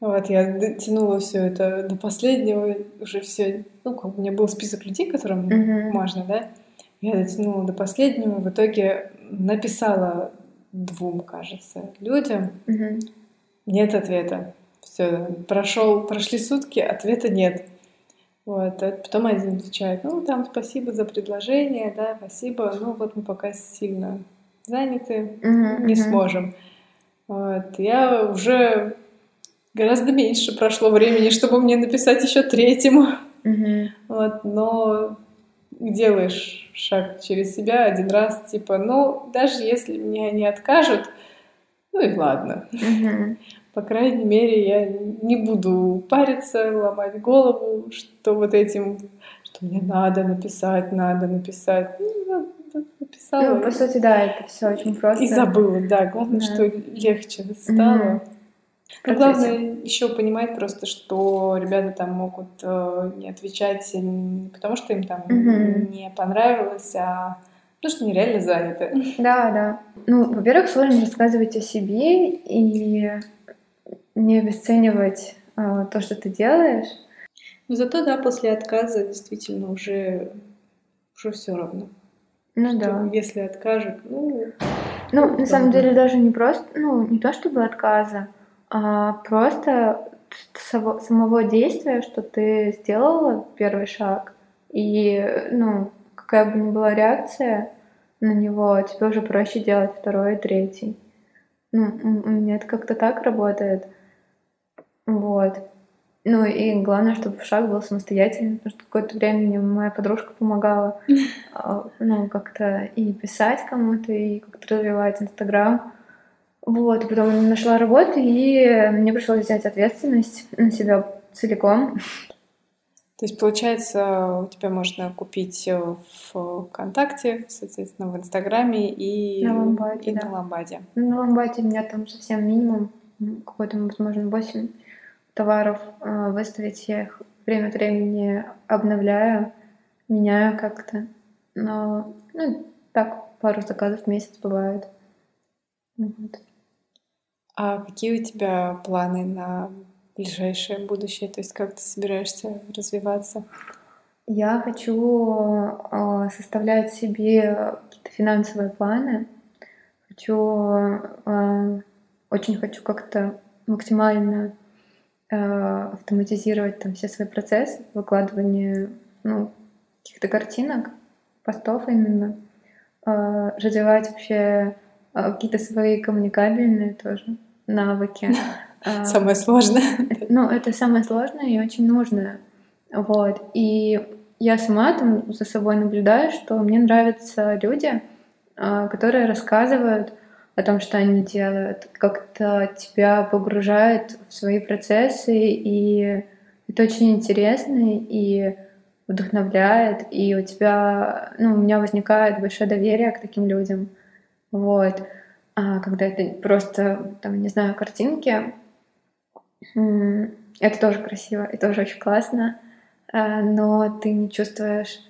Вот я дотянула все это до последнего, уже все. Ну, как у меня был список людей, которым mm-hmm. можно, да. Я дотянула до последнего, в итоге написала двум, кажется, людям. Mm-hmm. Нет ответа. Все, прошел, прошли сутки, ответа нет. Вот, а потом один отвечает, ну, там, спасибо за предложение, да, спасибо, ну, вот мы пока сильно заняты, uh-huh, не uh-huh. сможем. Вот, я уже гораздо меньше прошло времени, чтобы мне написать еще третьему. Uh-huh. Вот, но делаешь шаг через себя один раз, типа, ну, даже если меня не откажут, ну и ладно. По крайней мере, я не буду париться, ломать голову, что вот этим, что мне надо написать, надо написать. Ну, написала. Ну, по сути, да, это все очень просто. И забыла, да. Главное, да. что легче стало. Mm-hmm. Но главное еще понимать просто, что ребята там могут э, не отвечать не потому, что им там mm-hmm. не понравилось, а потому что они реально заняты. Да, да. Ну, во-первых, сложно рассказывать о себе и не обесценивать э, то, что ты делаешь. Но зато, да, после отказа действительно уже, уже все равно. Ну да. Если откажут, ну... Ну, на самом деле, даже не просто, ну, не то чтобы отказа, а просто самого действия, что ты сделала первый шаг, и, ну, какая бы ни была реакция на него, тебе уже проще делать второй и третий. Ну, у меня это как-то так работает. Вот. Ну и главное, чтобы шаг был самостоятельный, потому что какое-то время мне моя подружка помогала, а, ну, как-то и писать кому-то, и как-то развивать Инстаграм. Вот, потом нашла работу, и мне пришлось взять ответственность на себя целиком. То есть, получается, у тебя можно купить в ВКонтакте, соответственно, в Инстаграме и на Ламбаде. И да. на Ламбаде. На Ламбаде у меня там совсем минимум, какой-то, возможно, 8 товаров э, выставить. Я их время от времени обновляю, меняю как-то. Но, ну, так, пару заказов в месяц бывает. Вот. А какие у тебя планы на ближайшее будущее? То есть как ты собираешься развиваться? Я хочу э, составлять себе какие-то финансовые планы. Хочу, э, очень хочу как-то максимально Э, автоматизировать там все свои процессы, выкладывание ну, каких-то картинок, постов именно, развивать вообще какие-то свои коммуникабельные тоже навыки. Самое сложное. Ну, это самое сложное и очень нужное. Вот. И я сама там за собой наблюдаю, что мне нравятся люди, которые рассказывают о том, что они делают, как-то тебя погружает в свои процессы, и это очень интересно и вдохновляет, и у тебя, ну, у меня возникает большое доверие к таким людям, вот. А когда это просто, там, не знаю, картинки, это тоже красиво, это тоже очень классно, а, но ты не чувствуешь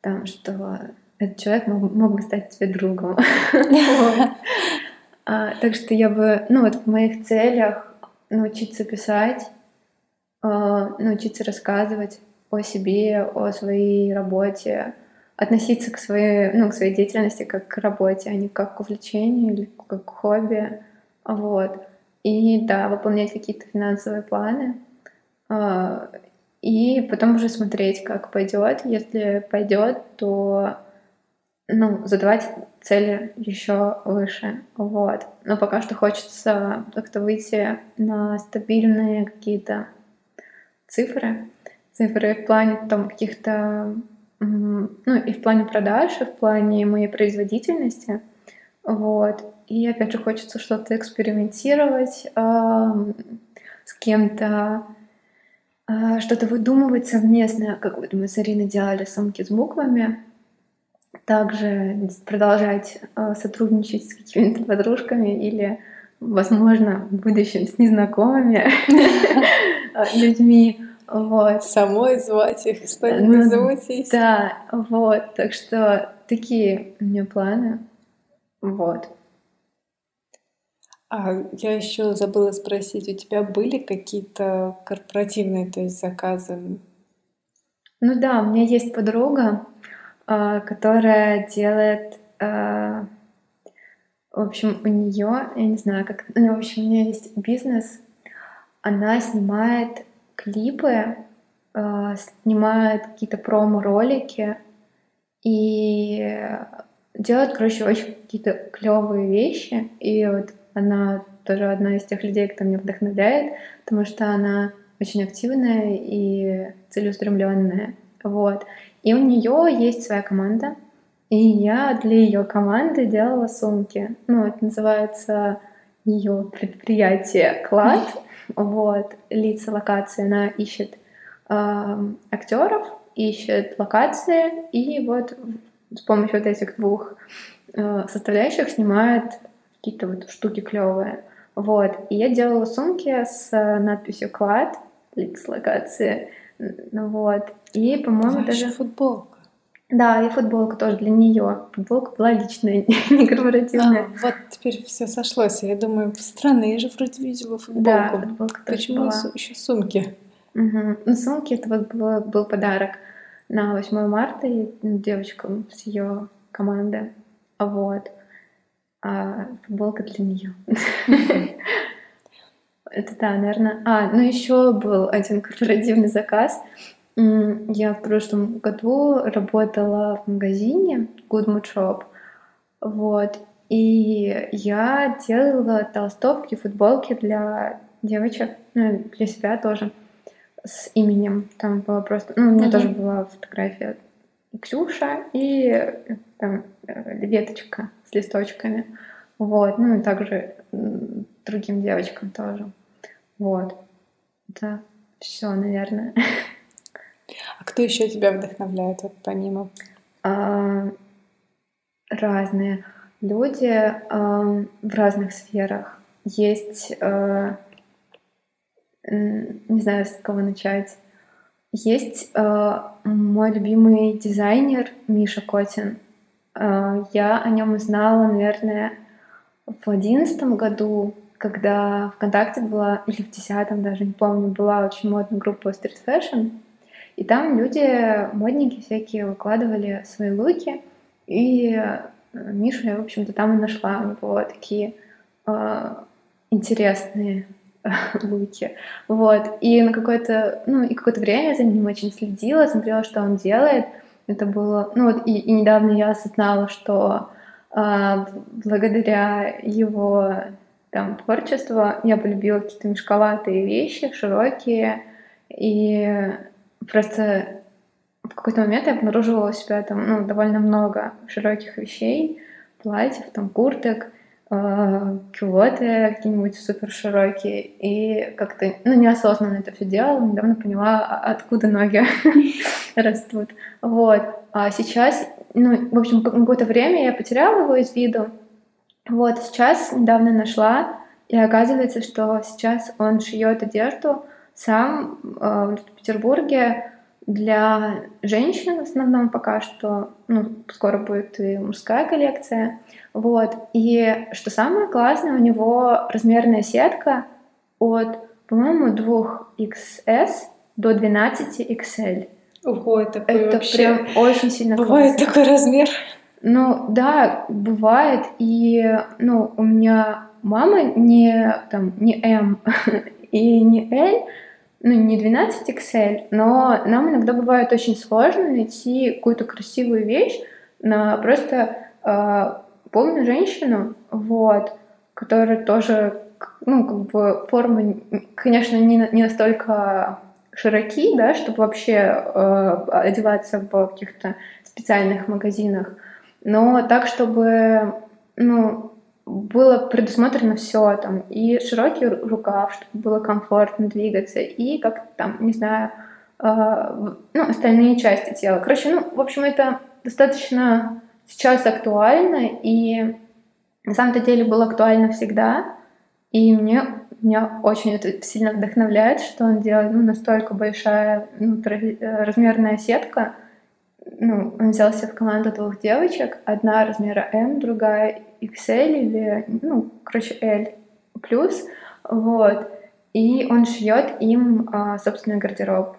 там, что этот человек мог, мог бы стать тебе другом. А, так что я бы, ну вот в моих целях научиться писать, научиться рассказывать о себе, о своей работе, относиться к своей, ну, к своей деятельности как к работе, а не как к увлечению или как к хобби. Вот. И да, выполнять какие-то финансовые планы. А, и потом уже смотреть, как пойдет. Если пойдет, то ну, задавать цели еще выше. Вот. Но пока что хочется как-то выйти на стабильные какие-то цифры. Цифры в плане там каких-то ну и в плане продаж, и в плане моей производительности. Вот. И опять же хочется что-то экспериментировать с кем-то, э, что-то выдумывать совместно, как вот мы с Ариной делали сумки с буквами также продолжать э, сотрудничать с какими-то подружками или возможно, в будущем с незнакомыми людьми. Вот. Самой звать их, что-нибудь ну, замутить. Да, вот. Так что такие у меня планы. Вот. А я еще забыла спросить, у тебя были какие-то корпоративные, то есть заказы? Ну да, у меня есть подруга, а, которая делает, а, в общем, у нее, я не знаю, как, ну, в общем, у нее есть бизнес, она снимает клипы, а, снимает какие-то промо-ролики и делает, короче, очень какие-то клевые вещи. И вот она тоже одна из тех людей, кто меня вдохновляет, потому что она очень активная и целеустремленная. Вот. И у нее есть своя команда, и я для ее команды делала сумки. Ну, это называется ее предприятие Клад. Вот, лица локации, она ищет э, актеров, ищет локации, и вот с помощью вот этих двух э, составляющих снимает какие-то вот штуки клевые. Вот. И я делала сумки с надписью «Клад», лиц локации. Ну вот. И, по-моему, даже... футболка. Да, и футболка тоже для нее. Футболка была личная, не корпоративная. А, вот теперь все сошлось. Я думаю, странно, я же вроде видела футболку. Да, футболка тоже Почему была. еще сумки? Угу. Ну, сумки это вот был, был подарок на 8 марта девочкам с ее команды. Вот. А футболка для нее. Это да, наверное. А, ну еще был один корпоративный заказ. Я в прошлом году работала в магазине Good Mood Shop. Вот. И я делала толстовки, футболки для девочек, ну, для себя тоже, с именем. Там было просто... Ну, у меня mm-hmm. тоже была фотография Ксюша и там э, веточка с листочками. Вот. Ну и также другим девочкам тоже. Вот. Это все, наверное. А кто еще тебя вдохновляет, вот помимо? А, разные люди а, в разных сферах. Есть, а, не знаю, с кого начать. Есть а, мой любимый дизайнер Миша Котин. А, я о нем узнала, наверное, в одиннадцатом году, когда ВКонтакте была, или в десятом даже, не помню, была очень модная группа Street Fashion, и там люди, модники всякие, выкладывали свои луки, и э, Мишу я, в общем-то, там и нашла. У него такие э, интересные луки. Вот. И на какое-то, ну, и какое-то время за ним очень следила, смотрела, что он делает. Это было... Ну, вот и, и недавно я осознала, что э, благодаря его там творчеству я полюбила какие-то мешковатые вещи, широкие, и Просто в какой-то момент я обнаруживала у себя там ну, довольно много широких вещей, платьев, там курток, э, кюлоты какие-нибудь супер широкие. И как-то ну, неосознанно это все делала, недавно поняла, а откуда ноги растут. Вот. А сейчас, ну, в общем, какое-то время я потеряла его из виду. Вот, сейчас недавно нашла, и оказывается, что сейчас он шьет одежду сам э, в Петербурге для женщин в основном пока что, ну, скоро будет и мужская коллекция, вот, и что самое классное, у него размерная сетка от, по-моему, 2XS до 12XL. Ого, это, это вообще прям очень сильно Бывает классно. такой размер? Ну, да, бывает, и, ну, у меня мама не, там, не М и не L, ну, не 12 XL, но нам иногда бывает очень сложно найти какую-то красивую вещь на просто э, полную женщину, вот, которая тоже, ну, как бы формы, конечно, не, не настолько широки, да, чтобы вообще э, одеваться в каких-то специальных магазинах, но так, чтобы, ну, было предусмотрено все там, и широкий рукав, чтобы было комфортно двигаться, и как там, не знаю, э, ну, остальные части тела. Короче, ну, в общем, это достаточно сейчас актуально, и на самом-то деле было актуально всегда, И мне меня очень это сильно вдохновляет, что он делает ну, настолько большая ну, размерная сетка. Ну, он взял себе в команду двух девочек, одна размера М, другая XL или, ну, короче, L плюс, вот. И он шьет им а, собственный гардероб.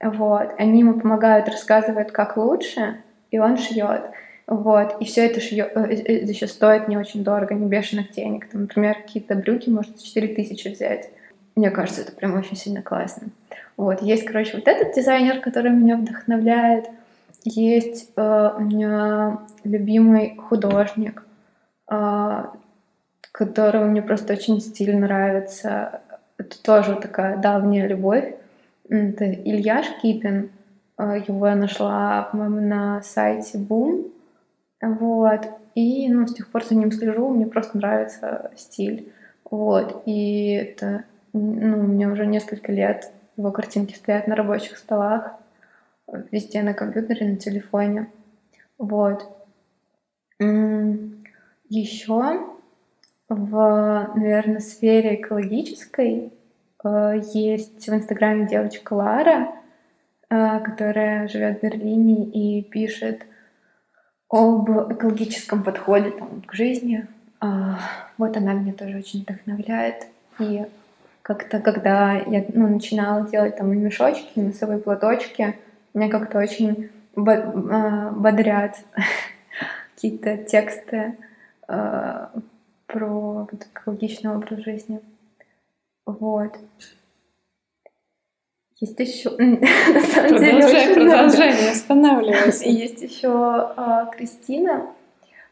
Вот. Они ему помогают, рассказывают, как лучше, и он шьет. Вот, и все это шьё, э, э, еще стоит не очень дорого, не бешеных денег. Там, например, какие-то брюки может 4 тысячи взять. Мне кажется, это прям очень сильно классно. Вот, есть, короче, вот этот дизайнер, который меня вдохновляет. Есть э, у меня любимый художник, э, которого мне просто очень стиль нравится. Это тоже такая давняя любовь. Это Илья Шкипин. Э, его я нашла, по-моему, на сайте Boom. Вот. И ну, с тех пор за ним слежу, мне просто нравится стиль. Вот. И это, ну, у меня уже несколько лет его картинки стоят на рабочих столах, везде на компьютере, на телефоне. Вот. Еще в, наверное, сфере экологической э, есть в Инстаграме девочка Лара, э, которая живет в Берлине и пишет об экологическом подходе там, к жизни. А, вот она меня тоже очень вдохновляет. И как-то, когда я ну, начинала делать там мешочки, носовые платочки, меня как-то очень а, бодрят какие-то тексты э, про экологичный образ жизни. Вот. Есть еще, на самом продолжай, деле, продолжай, много. не останавливайся. Есть еще а, Кристина,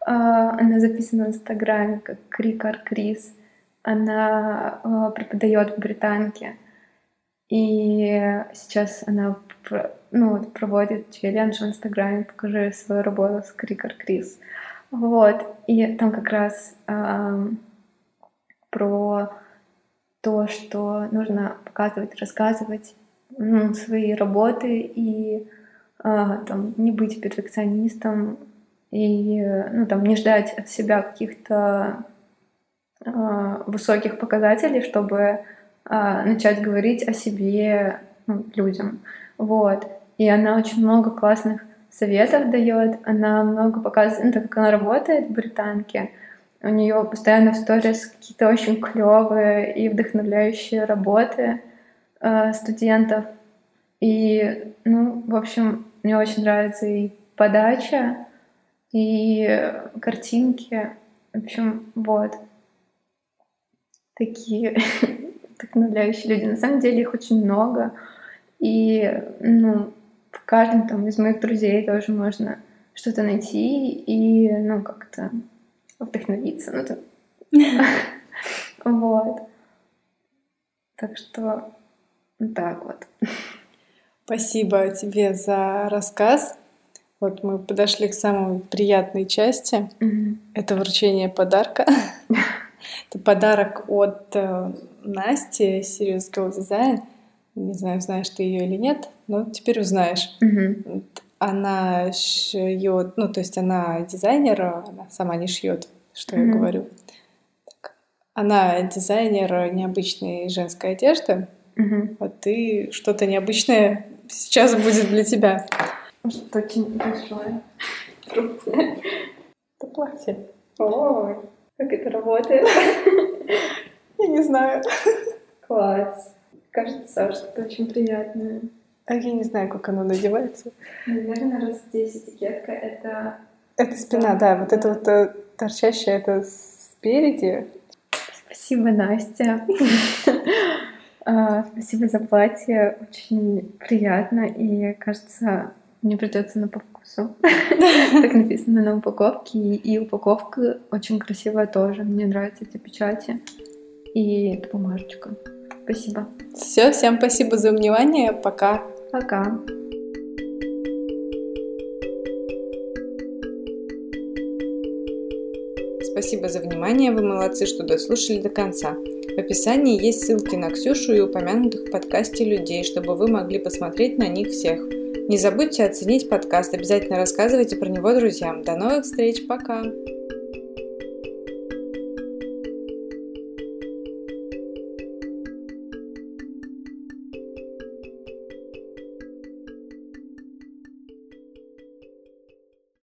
а, она записана в Инстаграме как Крикар Крис. Она а, преподает в Британке. И сейчас она ну, проводит челлендж в Инстаграме «Покажи свою работу с Крикар Крис». Вот. И там как раз э, про то, что нужно показывать, рассказывать ну, свои работы и а, там, не быть перфекционистом и ну, там, не ждать от себя каких-то а, высоких показателей, чтобы а, начать говорить о себе ну, людям. Вот. И она очень много классных советов дает, она много показывает, ну, так как она работает в британке, у нее постоянно в сторис какие-то очень клевые и вдохновляющие работы. Э, студентов. И, ну, в общем, мне очень нравится и подача, и картинки. В общем, вот. Такие вдохновляющие люди. На самом деле их очень много. И, ну, в каждом там из моих друзей тоже можно что-то найти и, ну, как-то вдохновиться. Ну, вот. Так что так вот. Спасибо тебе за рассказ. Вот мы подошли к самой приятной части. Mm-hmm. Это вручение подарка. Это подарок от э, Насти, Serious Girl Design. Не знаю, знаешь ты ее или нет, но теперь узнаешь. Mm-hmm. Она шьет, ну, то есть она дизайнер, она сама не шьет, что mm-hmm. я говорю. Так. Она дизайнер необычной женской одежды. Угу. А ты что-то необычное сейчас будет для тебя. Что-то очень большое. Крупное. Это платье. Ой, как это работает? Я не знаю. Класс. Кажется, что-то очень приятное. А я не знаю, как оно надевается. Наверное, раз здесь этикетка — это... Это спина, да. Вот это вот э, торчащее, это спереди. Спасибо, Настя. А, спасибо за платье, очень приятно и кажется, мне придется на по вкусу. Так написано на упаковке, и упаковка очень красивая тоже. Мне нравятся эти печати и эта бумажечка. Спасибо. Все, всем спасибо за внимание. Пока. Пока. Спасибо за внимание, вы молодцы, что дослушали до конца. В описании есть ссылки на Ксюшу и упомянутых в подкасте людей, чтобы вы могли посмотреть на них всех. Не забудьте оценить подкаст, обязательно рассказывайте про него друзьям. До новых встреч, пока!